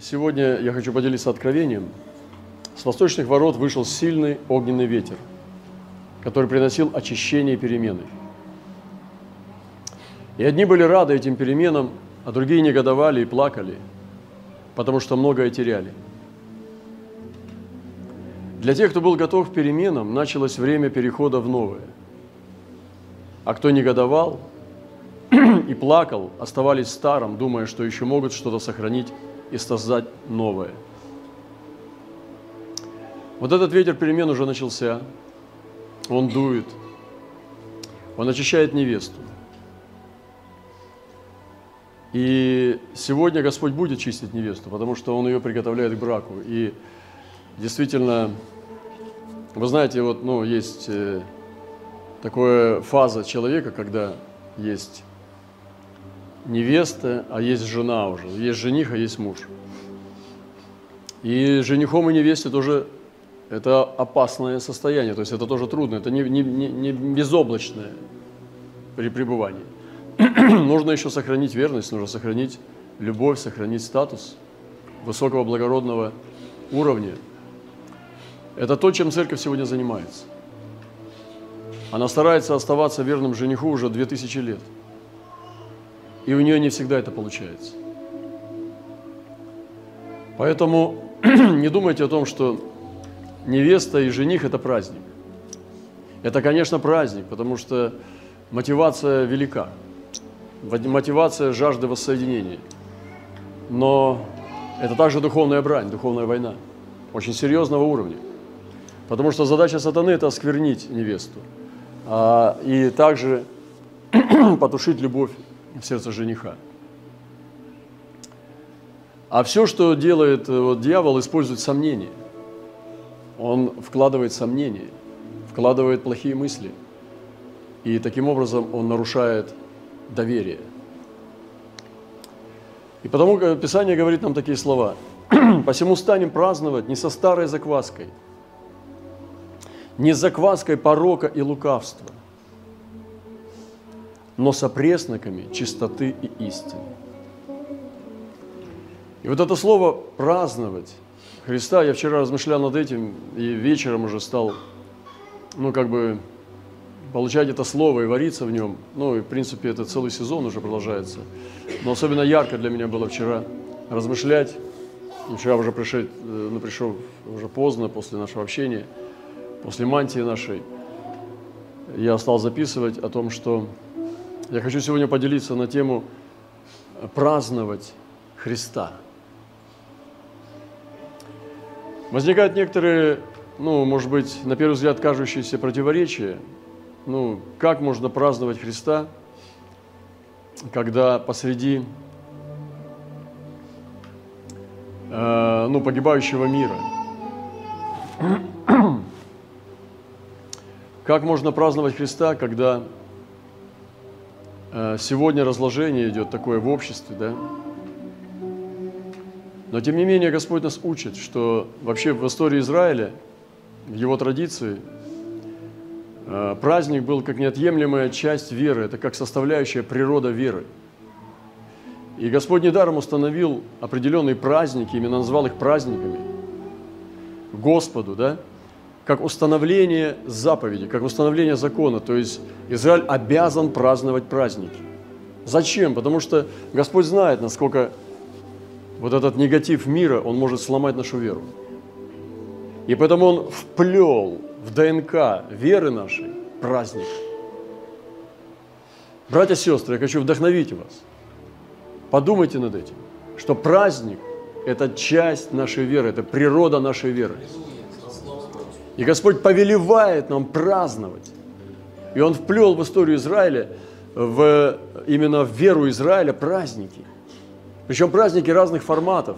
Сегодня я хочу поделиться откровением. С восточных ворот вышел сильный огненный ветер, который приносил очищение и перемены. И одни были рады этим переменам, а другие негодовали и плакали, потому что многое теряли. Для тех, кто был готов к переменам, началось время перехода в новое. А кто негодовал и плакал, оставались в старом, думая, что еще могут что-то сохранить и создать новое. Вот этот ветер перемен уже начался. Он дует. Он очищает невесту. И сегодня Господь будет чистить невесту, потому что Он ее приготовляет к браку. И действительно, вы знаете, вот, ну, есть э, такая фаза человека, когда есть невеста, а есть жена уже. Есть жених, а есть муж. И женихом и невесте тоже это опасное состояние, то есть это тоже трудно, это не, не, не, безоблачное при пребывании. нужно еще сохранить верность, нужно сохранить любовь, сохранить статус высокого благородного уровня. Это то, чем церковь сегодня занимается. Она старается оставаться верным жениху уже 2000 лет – и у нее не всегда это получается. Поэтому не думайте о том, что невеста и жених – это праздник. Это, конечно, праздник, потому что мотивация велика. Мотивация жажды воссоединения. Но это также духовная брань, духовная война. Очень серьезного уровня. Потому что задача сатаны – это осквернить невесту. А, и также потушить любовь в сердце жениха. А все, что делает э, вот, дьявол, использует сомнения. Он вкладывает сомнения, вкладывает плохие мысли. И таким образом он нарушает доверие. И потому Писание говорит нам такие слова. «Посему станем праздновать не со старой закваской, не с закваской порока и лукавства, но с опресноками чистоты и истины. И вот это слово «праздновать» Христа, я вчера размышлял над этим, и вечером уже стал, ну, как бы, получать это слово и вариться в нем. Ну, и, в принципе, это целый сезон уже продолжается. Но особенно ярко для меня было вчера размышлять. Вчера уже пришел, э, ну, пришел уже поздно, после нашего общения, после мантии нашей. Я стал записывать о том, что я хочу сегодня поделиться на тему праздновать Христа. Возникают некоторые, ну, может быть, на первый взгляд кажущиеся противоречия. Ну, как можно праздновать Христа, когда посреди э, ну, погибающего мира? Как можно праздновать Христа, когда сегодня разложение идет такое в обществе, да? Но тем не менее Господь нас учит, что вообще в истории Израиля, в его традиции, э, праздник был как неотъемлемая часть веры, это как составляющая природа веры. И Господь недаром установил определенные праздники, именно назвал их праздниками Господу, да? Как установление заповеди, как установление закона. То есть Израиль обязан праздновать праздники. Зачем? Потому что Господь знает, насколько вот этот негатив мира, он может сломать нашу веру. И поэтому Он вплел в ДНК веры нашей праздник. Братья и сестры, я хочу вдохновить вас. Подумайте над этим, что праздник – это часть нашей веры, это природа нашей веры. И Господь повелевает нам праздновать. И Он вплел в историю Израиля, в, именно в веру Израиля праздники. Причем праздники разных форматов.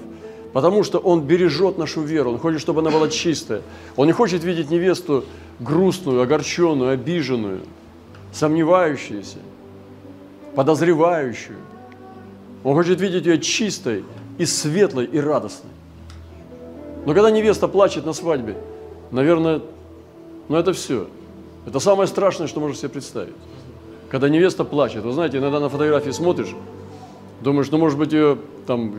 Потому что Он бережет нашу веру, Он хочет, чтобы она была чистая. Он не хочет видеть невесту грустную, огорченную, обиженную, сомневающуюся, подозревающую. Он хочет видеть ее чистой и светлой и радостной. Но когда невеста плачет на свадьбе, наверное, ну это все. Это самое страшное, что можно себе представить. Когда невеста плачет. Вы знаете, иногда на фотографии смотришь, думаешь, ну может быть ее там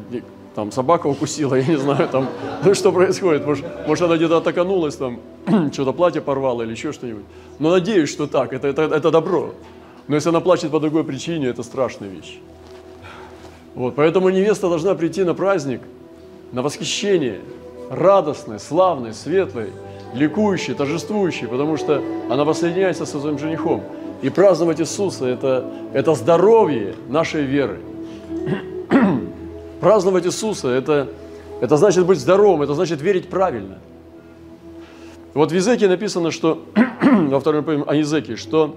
там собака укусила, я не знаю, там, ну, что происходит. Может, может она где-то атаканулась, там, что-то платье порвало или еще что-нибудь. Но надеюсь, что так, это, это, это добро. Но если она плачет по другой причине, это страшная вещь. Вот, поэтому невеста должна прийти на праздник, на восхищение, радостной, славной, светлой, ликующей, торжествующей, потому что она воссоединяется со своим женихом. И праздновать Иисуса это, – это здоровье нашей веры. праздновать Иисуса это, – это значит быть здоровым, это значит верить правильно. Вот в Езеке написано, что, во втором о Езеке, что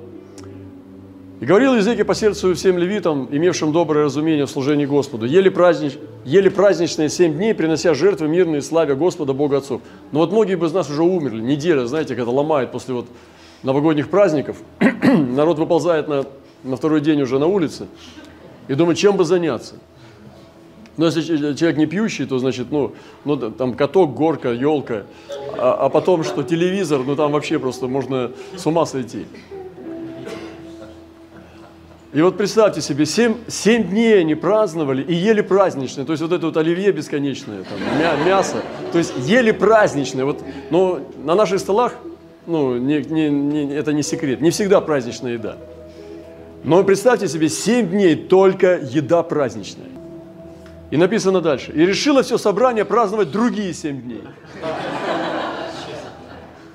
и говорил Езеки по сердцу всем левитам, имевшим доброе разумение в служении Господу, ели, празднич, ели праздничные семь дней, принося жертвы мирные, славя Господа, Бога Отцов. Но вот многие бы из нас уже умерли, неделя, знаете, когда ломает после вот новогодних праздников, народ выползает на, на второй день уже на улице и думает, чем бы заняться. Но если человек не пьющий, то значит, ну, ну там каток, горка, елка, а, а потом что, телевизор, ну там вообще просто можно с ума сойти. И вот представьте себе, семь, семь дней они праздновали и ели праздничное, то есть вот это вот оливье бесконечное, там, мя, мясо, то есть ели праздничное. Вот, но на наших столах, ну, не, не, не, это не секрет, не всегда праздничная еда. Но представьте себе, семь дней только еда праздничная. И написано дальше. И решило все собрание праздновать другие семь дней.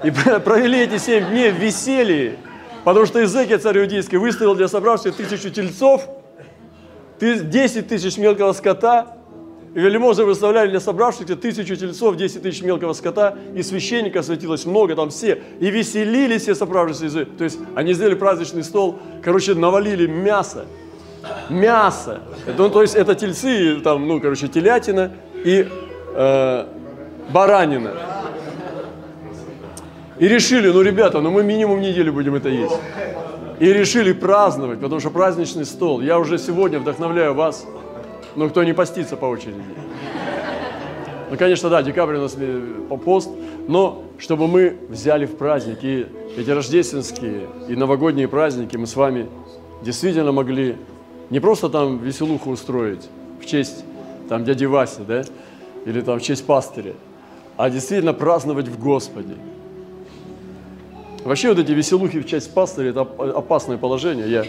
И провели эти семь дней в веселье Потому что Изекия, царь иудейский, выставил для собравшихся тысячу тельцов, 10 тысяч мелкого скота, и вельможи выставляли для собравшихся тысячу тельцов, 10 тысяч мелкого скота, и священника светилось много, там все, и веселились все собравшиеся То есть они сделали праздничный стол, короче, навалили мясо, мясо. Ну, то есть это тельцы, там, ну, короче, телятина и э, баранина. И решили, ну, ребята, ну мы минимум неделю будем это есть. И решили праздновать, потому что праздничный стол. Я уже сегодня вдохновляю вас, но кто не постится по очереди. Ну, конечно, да, декабрь у нас по пост, но чтобы мы взяли в праздник и эти рождественские и новогодние праздники мы с вами действительно могли не просто там веселуху устроить в честь там дяди Васи, да, или там в честь пастыря, а действительно праздновать в Господе. Вообще вот эти веселухи в часть пастыря – это опасное положение. Я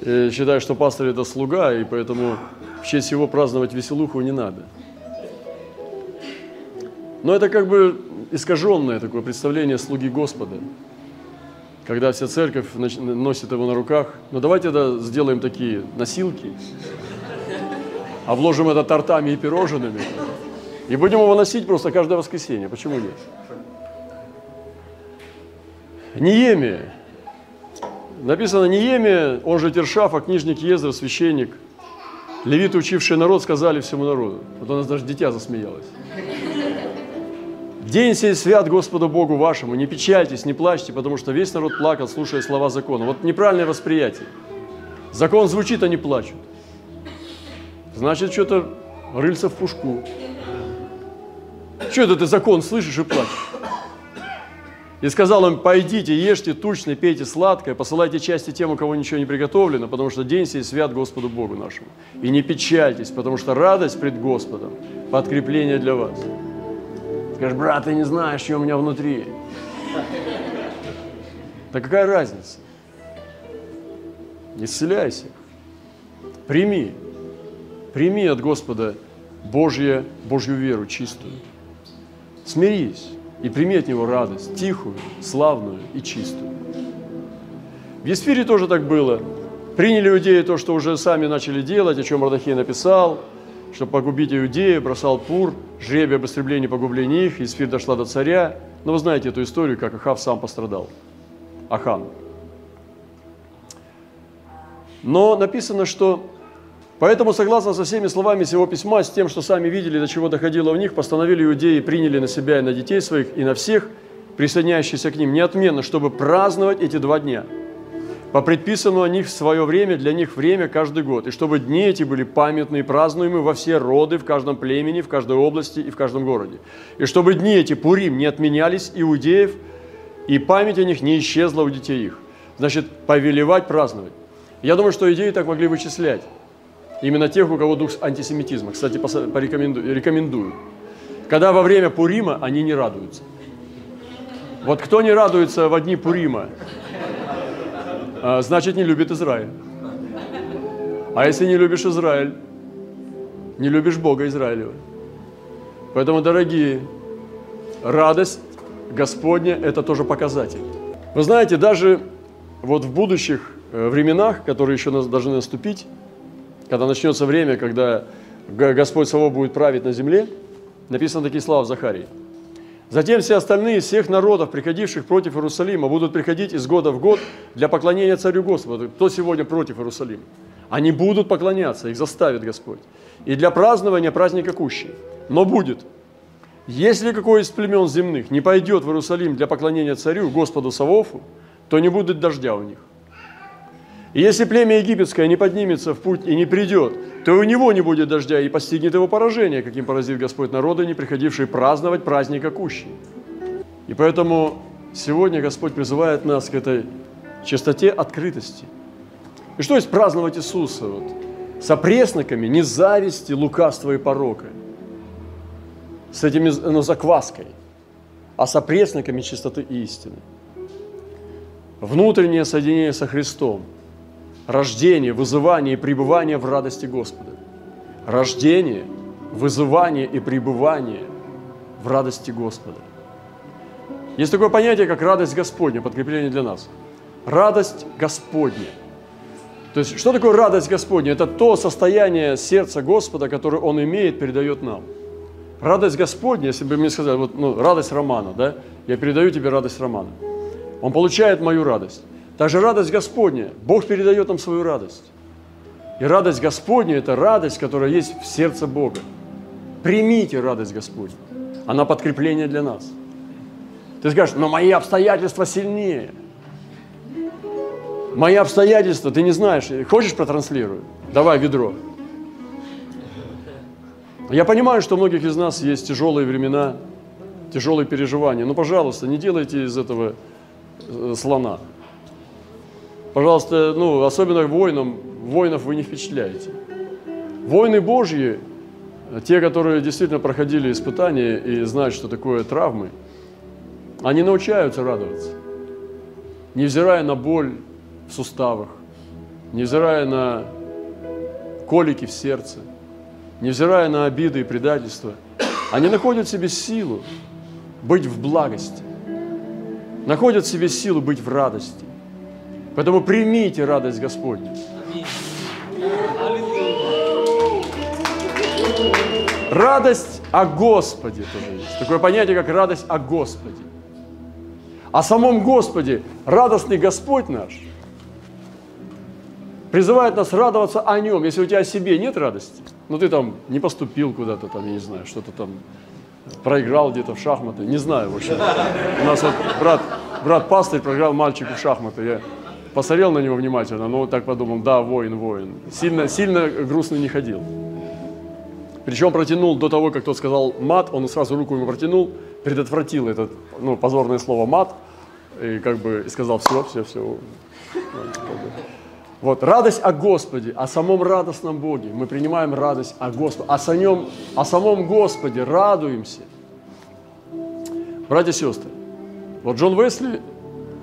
э, считаю, что пастырь – это слуга, и поэтому в честь его праздновать веселуху не надо. Но это как бы искаженное такое представление слуги Господа, когда вся церковь носит его на руках. Но давайте это сделаем такие носилки, обложим это тортами и пирожными, и будем его носить просто каждое воскресенье. Почему нет? Ниемия. Написано Ниемия, он же Тершафа, книжник Езра, священник. Левиты, учившие народ, сказали всему народу. Вот у нас даже дитя засмеялось. День сей свят Господу Богу вашему, не печальтесь, не плачьте, потому что весь народ плакал, слушая слова закона. Вот неправильное восприятие. Закон звучит, они плачут. Значит, что-то рыльца в пушку. Что это ты закон слышишь и плачешь? И сказал им, пойдите, ешьте тучно, пейте сладкое, посылайте части тем, у кого ничего не приготовлено, потому что день сей свят Господу Богу нашему. И не печальтесь, потому что радость пред Господом – подкрепление для вас. Скажешь, брат, ты не знаешь, что у меня внутри. Да какая разница? Исцеляйся. Прими. Прими от Господа Божье, Божью веру чистую. Смирись и прими от него радость, тихую, славную и чистую. В Есфире тоже так было. Приняли иудеи то, что уже сами начали делать, о чем Мардахей написал, чтобы погубить иудею, бросал пур, жребие об истреблении погубления их, Есфир дошла до царя. Но вы знаете эту историю, как Ахав сам пострадал. Ахан. Но написано, что Поэтому, согласно со всеми словами сего письма, с тем, что сами видели, до чего доходило у них, постановили иудеи, приняли на себя и на детей своих, и на всех, присоединяющихся к ним, неотменно, чтобы праздновать эти два дня, по предписанному о них в свое время, для них время каждый год, и чтобы дни эти были памятны и празднуемы во все роды, в каждом племени, в каждой области и в каждом городе. И чтобы дни эти, Пурим, не отменялись иудеев, и память о них не исчезла у детей их. Значит, повелевать, праздновать. Я думаю, что идеи так могли вычислять Именно тех, у кого дух антисемитизма. Кстати, порекомендую, рекомендую. Когда во время Пурима они не радуются. Вот кто не радуется в дни Пурима, а, значит не любит Израиль. А если не любишь Израиль, не любишь Бога Израилева. Поэтому, дорогие, радость Господня – это тоже показатель. Вы знаете, даже вот в будущих э, временах, которые еще должны наступить, когда начнется время, когда Господь Саво будет править на земле, написано такие слова в Захарии. Затем все остальные всех народов, приходивших против Иерусалима, будут приходить из года в год для поклонения царю Господу. Кто сегодня против Иерусалима? Они будут поклоняться, их заставит Господь. И для празднования праздника Кущи. Но будет. Если какой из племен земных не пойдет в Иерусалим для поклонения царю, Господу Савофу, то не будет дождя у них. И если племя египетское не поднимется в путь и не придет, то у него не будет дождя и постигнет его поражение, каким поразит Господь народы, не приходившие праздновать праздник Кущи. И поэтому сегодня Господь призывает нас к этой чистоте открытости. И что есть праздновать Иисуса? Вот, с опресноками, не зависти, лукавства и порока, с этими ну, закваской, а с опресноками чистоты и истины. Внутреннее соединение со Христом – рождение, вызывание и пребывание в радости Господа. Рождение, вызывание и пребывание в радости Господа. Есть такое понятие, как радость Господня, подкрепление для нас. Радость Господня. То есть, что такое радость Господня? Это то состояние сердца Господа, которое Он имеет, передает нам. Радость Господня, если бы мне сказали, вот, ну, радость Романа, да, я передаю тебе радость Романа. Он получает мою радость. Также радость Господня. Бог передает нам свою радость. И радость Господня – это радость, которая есть в сердце Бога. Примите радость Господню. Она подкрепление для нас. Ты скажешь, но мои обстоятельства сильнее. Мои обстоятельства, ты не знаешь. Хочешь протранслирую? Давай ведро. Я понимаю, что у многих из нас есть тяжелые времена, тяжелые переживания. Но, пожалуйста, не делайте из этого э, слона. Пожалуйста, ну, особенно воинам, воинов вы не впечатляете. Войны Божьи, те, которые действительно проходили испытания и знают, что такое травмы, они научаются радоваться. Невзирая на боль в суставах, невзирая на колики в сердце, невзирая на обиды и предательства, они находят в себе силу быть в благости, находят в себе силу быть в радости. Поэтому примите радость Господню. Радость о Господе тоже есть. Такое понятие, как радость о Господе. О самом Господе, радостный Господь наш, призывает нас радоваться о Нем. Если у тебя о себе нет радости, ну ты там не поступил куда-то, там, я не знаю, что-то там проиграл где-то в шахматы, не знаю, в общем. У нас вот брат, брат пастырь проиграл мальчику в шахматы. Я посмотрел на него внимательно, но так подумал, да, воин, воин. Сильно, сильно грустно не ходил. Причем протянул до того, как тот сказал мат, он сразу руку ему протянул, предотвратил это ну, позорное слово мат, и как бы и сказал, все, все, все. Вот, радость о Господе, о самом радостном Боге. Мы принимаем радость о Господе, о, самом, о самом Господе радуемся. Братья и сестры, вот Джон Весли,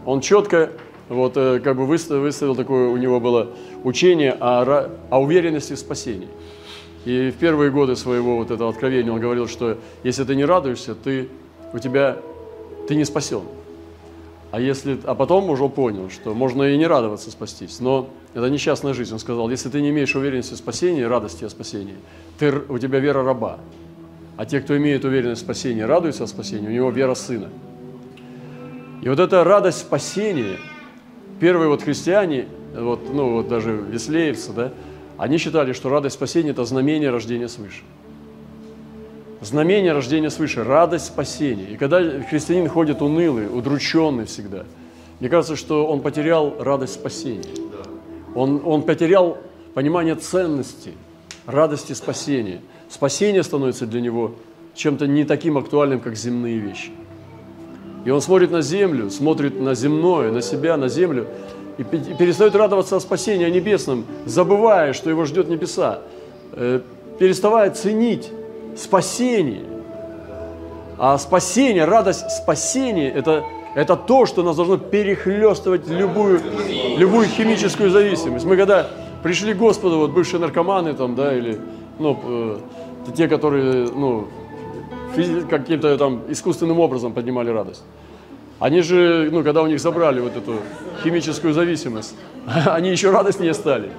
он четко вот, э, как бы выставил, выставил такое, у него было учение о, о уверенности в спасении. И в первые годы своего вот этого откровения он говорил, что если ты не радуешься, ты, у тебя, ты не спасен. А, если, а потом уже понял, что можно и не радоваться спастись. Но это несчастная жизнь. Он сказал, если ты не имеешь уверенности в спасении, радости о спасении, ты, у тебя вера раба. А те, кто имеет уверенность в спасении, радуются о спасении, у него вера сына. И вот эта радость спасения – первые вот христиане, вот, ну вот даже веслеевцы, да, они считали, что радость спасения – это знамение рождения свыше. Знамение рождения свыше, радость спасения. И когда христианин ходит унылый, удрученный всегда, мне кажется, что он потерял радость спасения. Он, он потерял понимание ценности, радости спасения. Спасение становится для него чем-то не таким актуальным, как земные вещи – и он смотрит на землю, смотрит на земное, на себя, на землю, и перестает радоваться о спасении о небесном, забывая, что его ждет небеса, э, переставая ценить спасение. А спасение, радость спасения – это, это то, что нас должно перехлестывать любую, любую химическую зависимость. Мы когда пришли к Господу, вот бывшие наркоманы там, да, или ну, э, те, которые ну, каким-то там искусственным образом поднимали радость. Они же, ну, когда у них забрали вот эту химическую зависимость, они еще радостнее стали.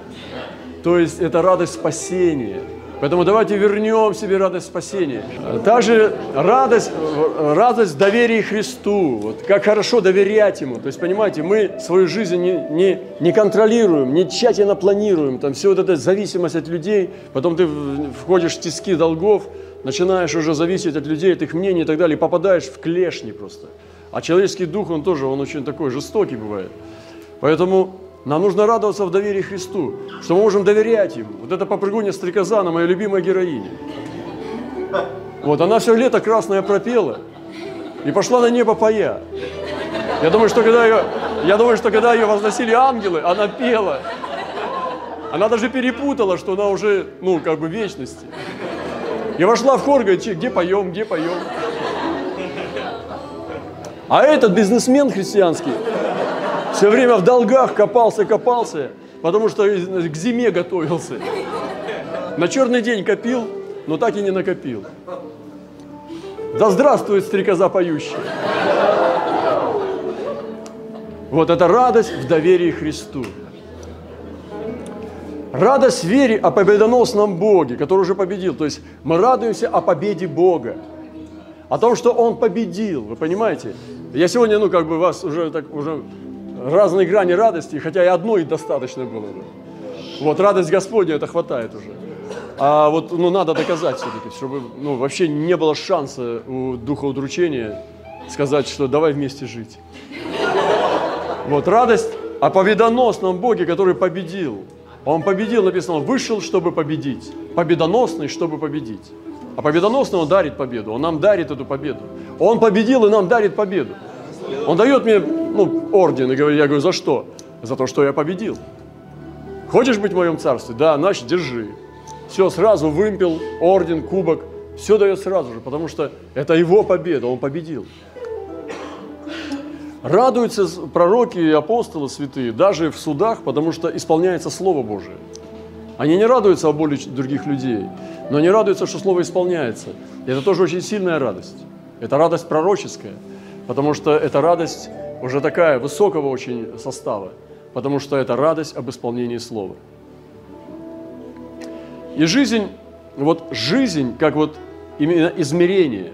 То есть это радость спасения. Поэтому давайте вернем себе радость спасения. Также радость, радость доверия Христу. Вот как хорошо доверять Ему. То есть, понимаете, мы свою жизнь не, не, не контролируем, не тщательно планируем. Там все вот эта зависимость от людей. Потом ты входишь в тиски долгов, начинаешь уже зависеть от людей, от их мнений и так далее, и попадаешь в клешни просто. А человеческий дух, он тоже, он очень такой жестокий бывает. Поэтому нам нужно радоваться в доверии Христу, что мы можем доверять Ему. Вот это попрыгунья Стрекозана, моя любимая героиня. Вот, она все лето красное пропела и пошла на небо поя. Я думаю, что когда ее, я думаю, что когда ее возносили ангелы, она пела. Она даже перепутала, что она уже, ну, как бы вечности. И вошла в хор, говорит, где поем, где поем. А этот бизнесмен христианский все время в долгах копался, копался, потому что к зиме готовился. На черный день копил, но так и не накопил. Да здравствует стрекоза поющая. Вот это радость в доверии Христу. Радость в вере о победоносном Боге, который уже победил. То есть мы радуемся о победе Бога. О том, что Он победил. Вы понимаете? Я сегодня, ну, как бы вас уже так уже разные грани радости, хотя и одной достаточно было бы. Вот радость Господня, это хватает уже. А вот, ну, надо доказать все-таки, чтобы, ну, вообще не было шанса у духа удручения сказать, что давай вместе жить. Вот радость о победоносном Боге, который победил. Он победил, написано, он вышел, чтобы победить. Победоносный, чтобы победить. А победоносный он дарит победу, он нам дарит эту победу. Он победил и нам дарит победу. Он дает мне ну, орден и говорит, я говорю, за что? За то, что я победил. Хочешь быть в моем царстве? Да, значит, держи. Все, сразу вымпел, орден, кубок, все дает сразу же, потому что это его победа, он победил. Радуются пророки и апостолы святые даже в судах, потому что исполняется Слово Божие. Они не радуются о боли других людей, но они радуются, что Слово исполняется. И это тоже очень сильная радость. Это радость пророческая, потому что это радость уже такая высокого очень состава, потому что это радость об исполнении Слова. И жизнь, вот жизнь, как вот именно измерение,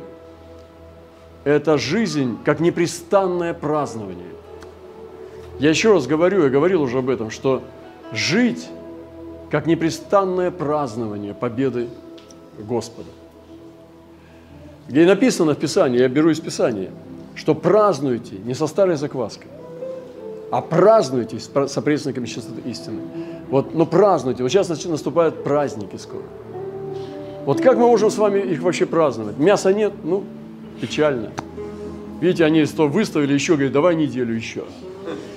это жизнь как непрестанное празднование. Я еще раз говорю, я говорил уже об этом, что жить как непрестанное празднование победы Господа. Где написано в Писании, я беру из Писания, что празднуйте не со старой закваской, а празднуйте с опресноками чистоты истины. Вот, но празднуйте. Вот сейчас наступают праздники скоро. Вот как мы можем с вами их вообще праздновать? Мяса нет? Ну, печально. Видите, они то выставили еще, говорят, давай неделю еще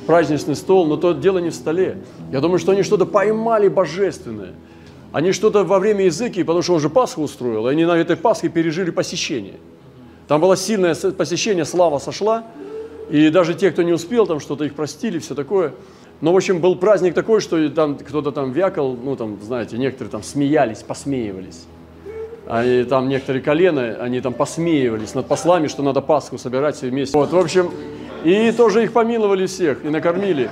праздничный стол, но то дело не в столе. Я думаю, что они что-то поймали божественное. Они что-то во время языки, потому что он же Пасху устроил, они на этой Пасхе пережили посещение. Там было сильное посещение, слава сошла, и даже те, кто не успел, там что-то их простили, все такое. Но, в общем, был праздник такой, что там кто-то там вякал, ну, там, знаете, некоторые там смеялись, посмеивались. Они там некоторые колена, они там посмеивались над послами, что надо Пасху собирать все вместе. Вот, в общем, и тоже их помиловали всех и накормили.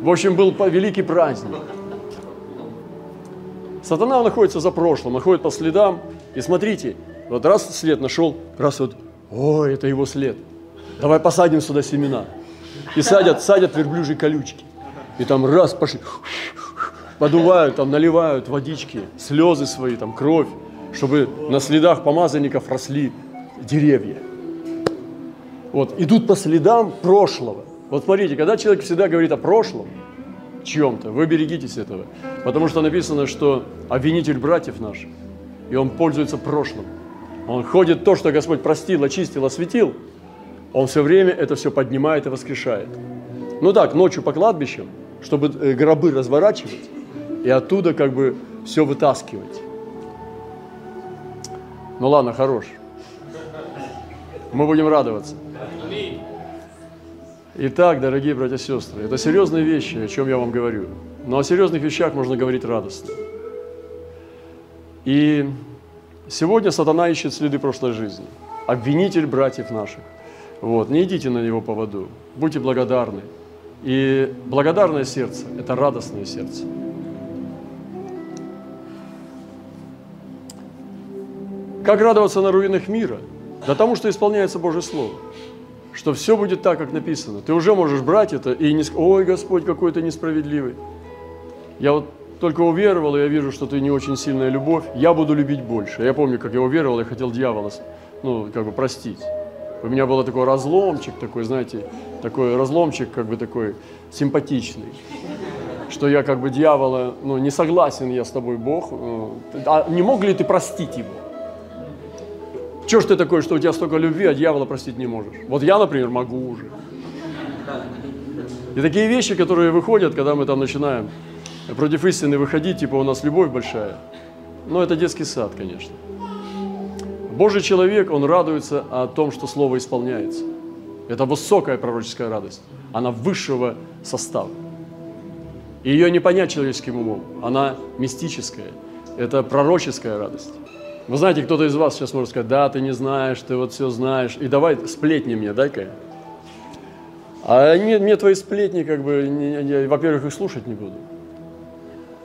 В общем, был великий праздник. Сатана находится за прошлым, находит по следам. И смотрите, вот раз след нашел, раз вот, о, это его след. Давай посадим сюда семена. И садят, садят верблюжьи колючки. И там раз пошли, подувают, там наливают водички, слезы свои, там кровь, чтобы на следах помазанников росли деревья. Вот, идут по следам прошлого. Вот смотрите, когда человек всегда говорит о прошлом, чем-то, вы берегитесь этого. Потому что написано, что обвинитель братьев наших, и он пользуется прошлым. Он ходит то, что Господь простил, очистил, осветил, он все время это все поднимает и воскрешает. Ну так, ночью по кладбищам, чтобы э, гробы разворачивать и оттуда как бы все вытаскивать. Ну ладно, хорош. Мы будем радоваться. Итак, дорогие братья и сестры, это серьезные вещи, о чем я вам говорю. Но о серьезных вещах можно говорить радостно. И сегодня сатана ищет следы прошлой жизни. Обвинитель братьев наших. Вот, не идите на него поводу. Будьте благодарны. И благодарное сердце – это радостное сердце. Как радоваться на руинах мира? Да тому, что исполняется Божье Слово. Что все будет так, как написано. Ты уже можешь брать это и не сказать, ой, Господь, какой ты несправедливый. Я вот только уверовал, и я вижу, что ты не очень сильная любовь, я буду любить больше. Я помню, как я уверовал, я хотел дьявола, ну, как бы простить. У меня был такой разломчик, такой, знаете, такой разломчик, как бы такой симпатичный, что я как бы дьявола, ну, не согласен я с тобой, Бог, ну, а не мог ли ты простить его? Чего ж ты такой, что у тебя столько любви, а дьявола простить не можешь? Вот я, например, могу уже. И такие вещи, которые выходят, когда мы там начинаем против истины выходить, типа у нас любовь большая, ну, это детский сад, конечно. Божий человек, он радуется о том, что Слово исполняется. Это высокая пророческая радость. Она высшего состава. И ее не понять человеческим умом. Она мистическая. Это пророческая радость. Вы знаете, кто-то из вас сейчас может сказать, да, ты не знаешь, ты вот все знаешь, и давай сплетни мне, дай-ка. А мне, мне твои сплетни, как бы, не, не, во-первых, их слушать не буду.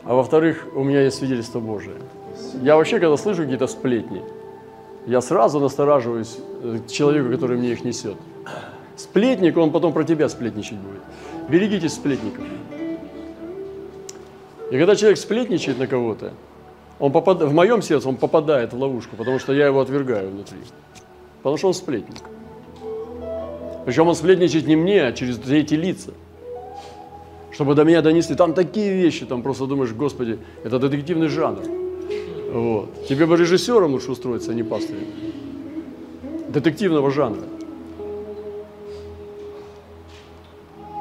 А во-вторых, у меня есть свидетельство Божие. Я вообще, когда слышу какие-то сплетни, я сразу настораживаюсь э, человеку, который мне их несет. Сплетник, он потом про тебя сплетничать будет. Берегитесь сплетников. И когда человек сплетничает на кого-то, он попад... в моем сердце он попадает в ловушку, потому что я его отвергаю внутри. Потому что он сплетник. Причем он сплетничает не мне, а через эти лица. Чтобы до меня донесли. Там такие вещи, там просто думаешь, Господи, это детективный жанр. Вот. Тебе бы режиссером лучше устроиться, а не пастырем. Детективного жанра.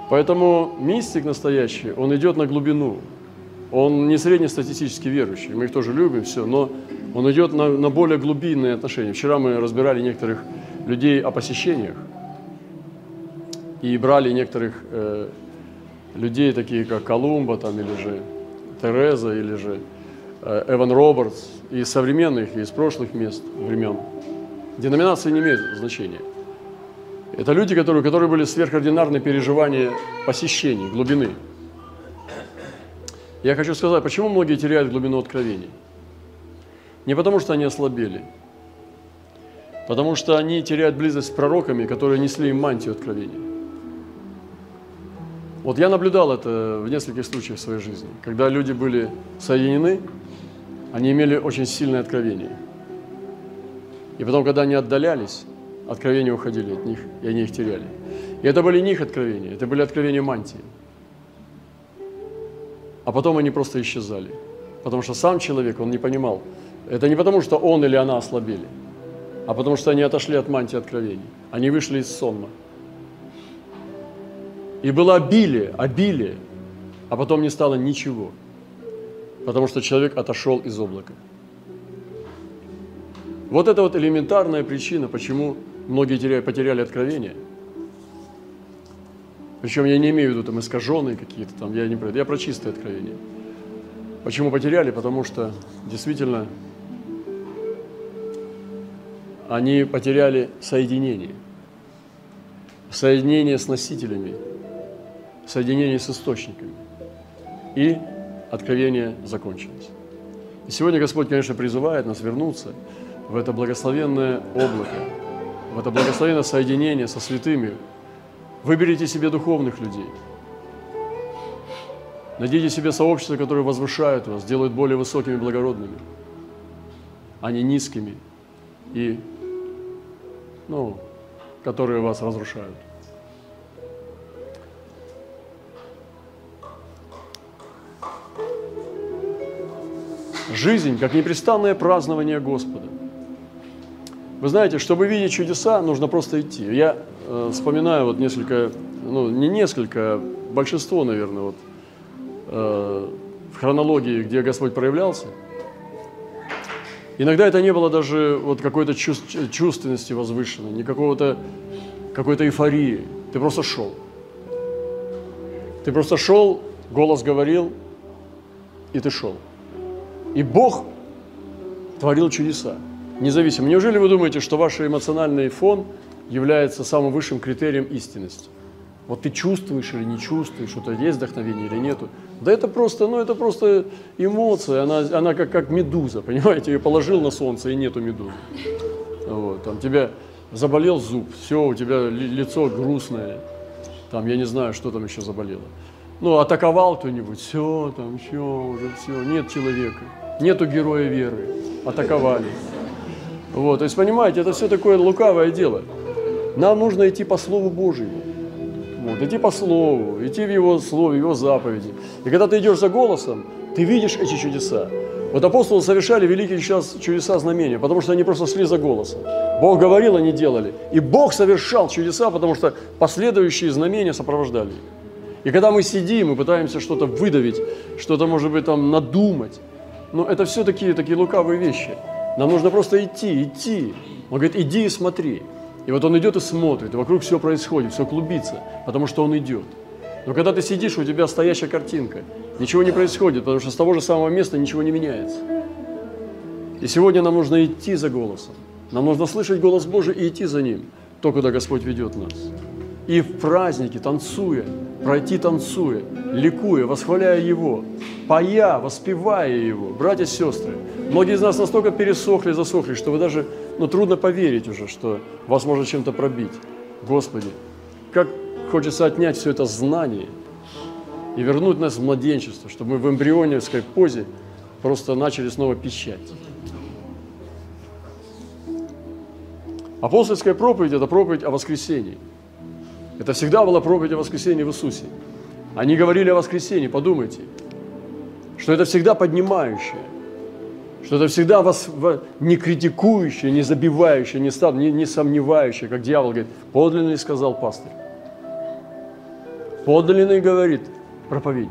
Поэтому мистик настоящий, он идет на глубину. Он не среднестатистически верующий, мы их тоже любим, все, но он идет на, на более глубинные отношения. Вчера мы разбирали некоторых людей о посещениях и брали некоторых э, людей, такие как Колумба там, или же Тереза, или же э, Эван Робертс, и современных, и из прошлых мест, времен. Деноминации не имеют значения. Это люди, которые, у которых были сверхординарные переживания посещений, глубины. Я хочу сказать, почему многие теряют глубину откровений? Не потому, что они ослабели, потому что они теряют близость с пророками, которые несли им мантию откровения. Вот я наблюдал это в нескольких случаях в своей жизни, когда люди были соединены, они имели очень сильное откровение. И потом, когда они отдалялись, откровения уходили от них, и они их теряли. И это были не их откровения, это были откровения мантии а потом они просто исчезали. Потому что сам человек, он не понимал. Это не потому, что он или она ослабели, а потому что они отошли от мантии откровений. Они вышли из сонма. И было обилие, обилие, а потом не стало ничего, потому что человек отошел из облака. Вот это вот элементарная причина, почему многие теряли, потеряли откровение – причем я не имею в виду там искаженные какие-то там, я не про я про чистое откровение. Почему потеряли? Потому что действительно они потеряли соединение. Соединение с носителями, соединение с источниками. И откровение закончилось. И сегодня Господь, конечно, призывает нас вернуться в это благословенное облако, в это благословенное соединение со святыми, Выберите себе духовных людей. Найдите себе сообщество, которое возвышает вас, делает более высокими и благородными, а не низкими и, ну, которые вас разрушают. Жизнь, как непрестанное празднование Господа. Вы знаете, чтобы видеть чудеса, нужно просто идти. Я э, вспоминаю вот несколько, ну не несколько, а большинство, наверное, вот э, в хронологии, где Господь проявлялся. Иногда это не было даже вот какой-то чувственности возвышенной, ни какого-то какой-то эйфории. Ты просто шел. Ты просто шел, голос говорил, и ты шел. И Бог творил чудеса. Независимо. Неужели вы думаете, что ваш эмоциональный фон является самым высшим критерием истинности? Вот ты чувствуешь или не чувствуешь, что-то есть вдохновение или нету. Да это просто, ну это просто эмоция, она, она как, как медуза, понимаете, ее положил на солнце и нету медузы. Вот, там тебя заболел зуб, все, у тебя лицо грустное, там, я не знаю, что там еще заболело. Ну, атаковал кто-нибудь, все, там, все, уже все, нет человека, нету героя веры, атаковали. Вот, то есть, понимаете, это все такое лукавое дело. Нам нужно идти по Слову Божьему. Вот, идти по Слову, идти в Его Слове, в Его заповеди. И когда ты идешь за голосом, ты видишь эти чудеса. Вот апостолы совершали великие сейчас чудеса знамения, потому что они просто шли за голосом. Бог говорил, они делали. И Бог совершал чудеса, потому что последующие знамения сопровождали их. И когда мы сидим и пытаемся что-то выдавить, что-то, может быть, там надумать, но это все такие, такие лукавые вещи. Нам нужно просто идти, идти. Он говорит, иди и смотри. И вот он идет и смотрит, и вокруг все происходит, все клубится, потому что он идет. Но когда ты сидишь, у тебя стоящая картинка, ничего не происходит, потому что с того же самого места ничего не меняется. И сегодня нам нужно идти за голосом. Нам нужно слышать голос Божий и идти за ним, то, куда Господь ведет нас. И в празднике, танцуя, пройти танцуя, ликуя, восхваляя Его, поя, воспевая Его. Братья и сестры, многие из нас настолько пересохли, засохли, что вы даже, ну, трудно поверить уже, что вас можно чем-то пробить. Господи, как хочется отнять все это знание и вернуть нас в младенчество, чтобы мы в эмбрионевской позе просто начали снова пищать. Апостольская проповедь – это проповедь о воскресении. Это всегда была проповедь о воскресении в Иисусе. Они говорили о воскресении, подумайте, что это всегда поднимающее, что это всегда вас не критикующее, не забивающее, не, став, не, не сомневающее, как дьявол говорит, подлинный сказал пастырь. Подлинный говорит проповедник.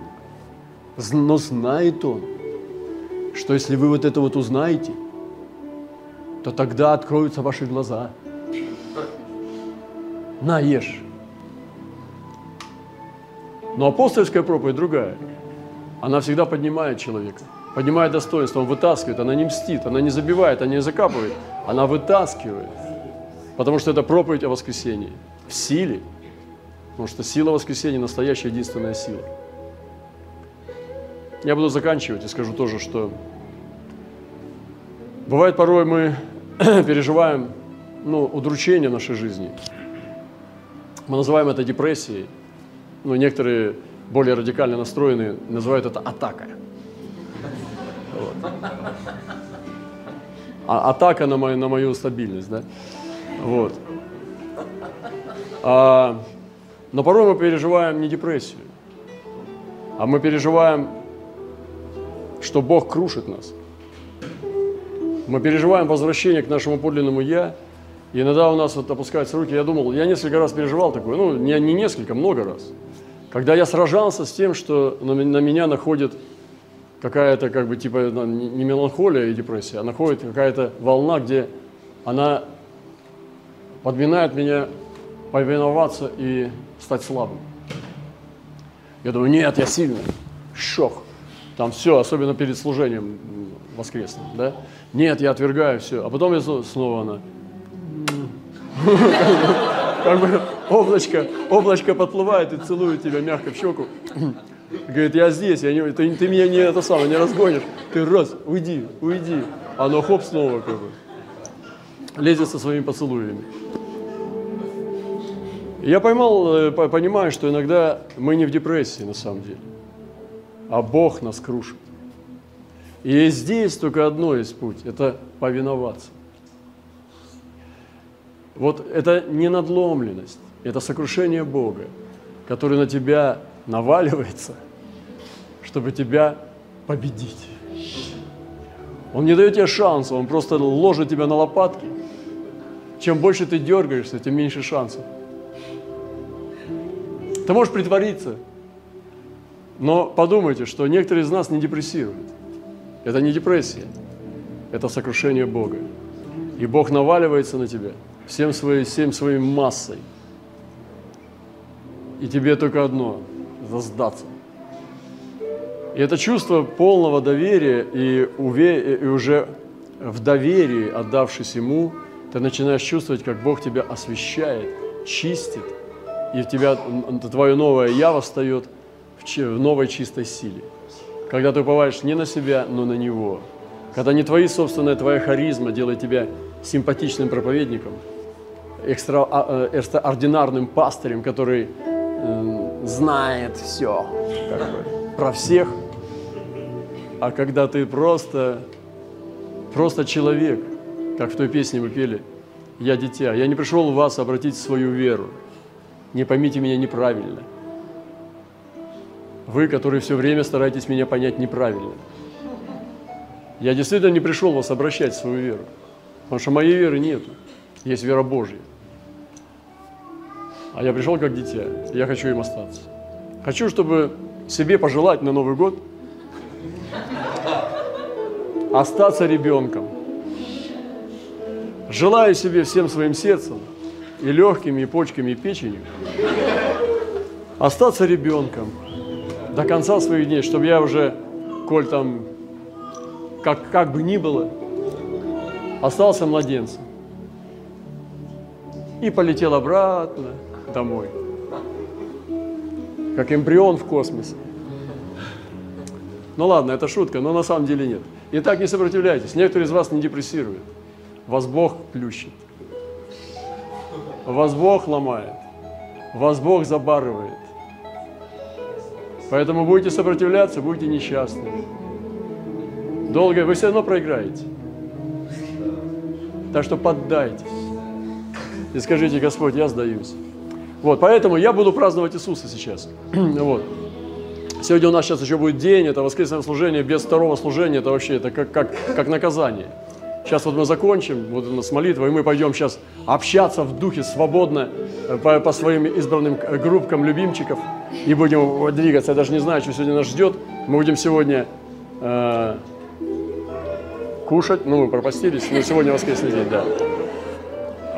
Но знает он, что если вы вот это вот узнаете, то тогда откроются ваши глаза. На, ешь. Но апостольская проповедь другая. Она всегда поднимает человека, поднимает достоинство, он вытаскивает, она не мстит, она не забивает, она не закапывает, она вытаскивает. Потому что это проповедь о воскресении в силе, потому что сила воскресения – настоящая единственная сила. Я буду заканчивать и скажу тоже, что бывает порой мы переживаем ну, удручение нашей жизни. Мы называем это депрессией – ну, некоторые более радикально настроенные называют это атака. А, атака на мою, на мою стабильность, да? Вот. А, но порой мы переживаем не депрессию, а мы переживаем, что Бог крушит нас. Мы переживаем возвращение к нашему подлинному «Я», и иногда у нас вот опускаются руки. Я думал, я несколько раз переживал такое, ну, не, не несколько, много раз – когда я сражался с тем, что на, на меня находит какая-то, как бы, типа, не меланхолия и депрессия, а находит какая-то волна, где она подминает меня повиноваться и стать слабым. Я думаю, нет, я сильный. Шок. Там все, особенно перед служением воскресным, да? Нет, я отвергаю все. А потом я снова она. Как бы облачко, облачко подплывает и целует тебя мягко в щеку. Говорит, я здесь, я не, ты, ты меня не это самое, не разгонишь. Ты раз, уйди, уйди. Оно хоп снова как бы. Лезет со своими поцелуями. Я поймал, э, понимаю, что иногда мы не в депрессии на самом деле, а Бог нас крушит. И здесь только одно есть путь – это повиноваться. Вот это не надломленность, это сокрушение Бога, который на тебя наваливается, чтобы тебя победить. Он не дает тебе шанса, он просто ложит тебя на лопатки Чем больше ты дергаешься, тем меньше шансов. Ты можешь притвориться, но подумайте, что некоторые из нас не депрессируют. Это не депрессия, это сокрушение Бога. И Бог наваливается на тебя всем своей, всем своей массой. И тебе только одно – сдаться. И это чувство полного доверия и, уве... и уже в доверии, отдавшись Ему, ты начинаешь чувствовать, как Бог тебя освещает, чистит, и в тебя твое новое «я» восстает в новой чистой силе. Когда ты уповаешь не на себя, но на Него. Когда не твои собственная твоя харизма делает тебя симпатичным проповедником, а, э, экстраординарным пастырем, который э, знает все про всех, а когда ты просто, просто человек, как в той песне мы пели, «Я дитя». Я не пришел в вас обратить свою веру. Не поймите меня неправильно. Вы, которые все время стараетесь меня понять неправильно. Я действительно не пришел вас обращать в свою веру. Потому что моей веры нет. Есть вера Божья. А я пришел как дитя. И я хочу им остаться. Хочу, чтобы себе пожелать на Новый год – остаться ребенком. Желаю себе всем своим сердцем, и легкими, и почками, и печенью, остаться ребенком до конца своих дней, чтобы я уже, коль там, как, как бы ни было, остался младенцем. И полетел обратно домой, как эмбрион в космосе. Ну ладно, это шутка, но на самом деле нет. Итак, не сопротивляйтесь. Некоторые из вас не депрессируют. Вас Бог плющит. Вас Бог ломает. Вас Бог забарывает. Поэтому будете сопротивляться, будете несчастны. Долго вы все равно проиграете. Так что поддайтесь. И скажите, Господь, я сдаюсь. Вот, поэтому я буду праздновать Иисуса сейчас. вот. Сегодня у нас сейчас еще будет день, это воскресное служение, без второго служения, это вообще это как, как, как наказание. Сейчас вот мы закончим вот у нас молитва, и мы пойдем сейчас общаться в духе свободно э, по, по своим избранным группкам любимчиков и будем двигаться. Я даже не знаю, что сегодня нас ждет. Мы будем сегодня э, кушать, ну мы пропастились, но сегодня воскресный день, да.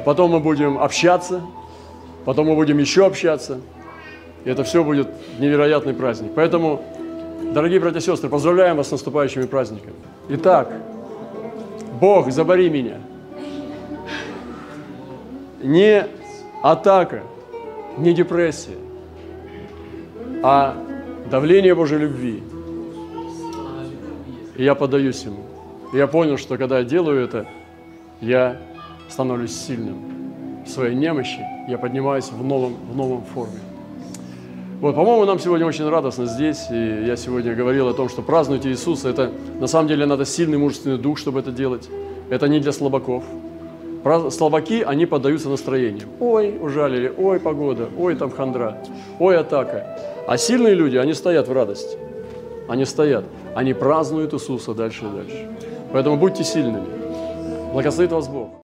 Потом мы будем общаться, потом мы будем еще общаться. И это все будет невероятный праздник. Поэтому, дорогие братья и сестры, поздравляем вас с наступающими праздниками. Итак, Бог, забори меня. Не атака, не депрессия, а давление Божьей любви. И я поддаюсь Ему. И я понял, что когда я делаю это, я становлюсь сильным. Своей немощи я поднимаюсь в новом, в новом форме. Вот, по-моему, нам сегодня очень радостно здесь. И я сегодня говорил о том, что празднуйте Иисуса. Это на самом деле надо сильный мужественный дух, чтобы это делать. Это не для слабаков. Слабаки, они поддаются настроениям. Ой, ужалили, ой, погода, ой, там хандра, ой, атака. А сильные люди, они стоят в радости. Они стоят. Они празднуют Иисуса дальше и дальше. Поэтому будьте сильными. Благословит вас Бог.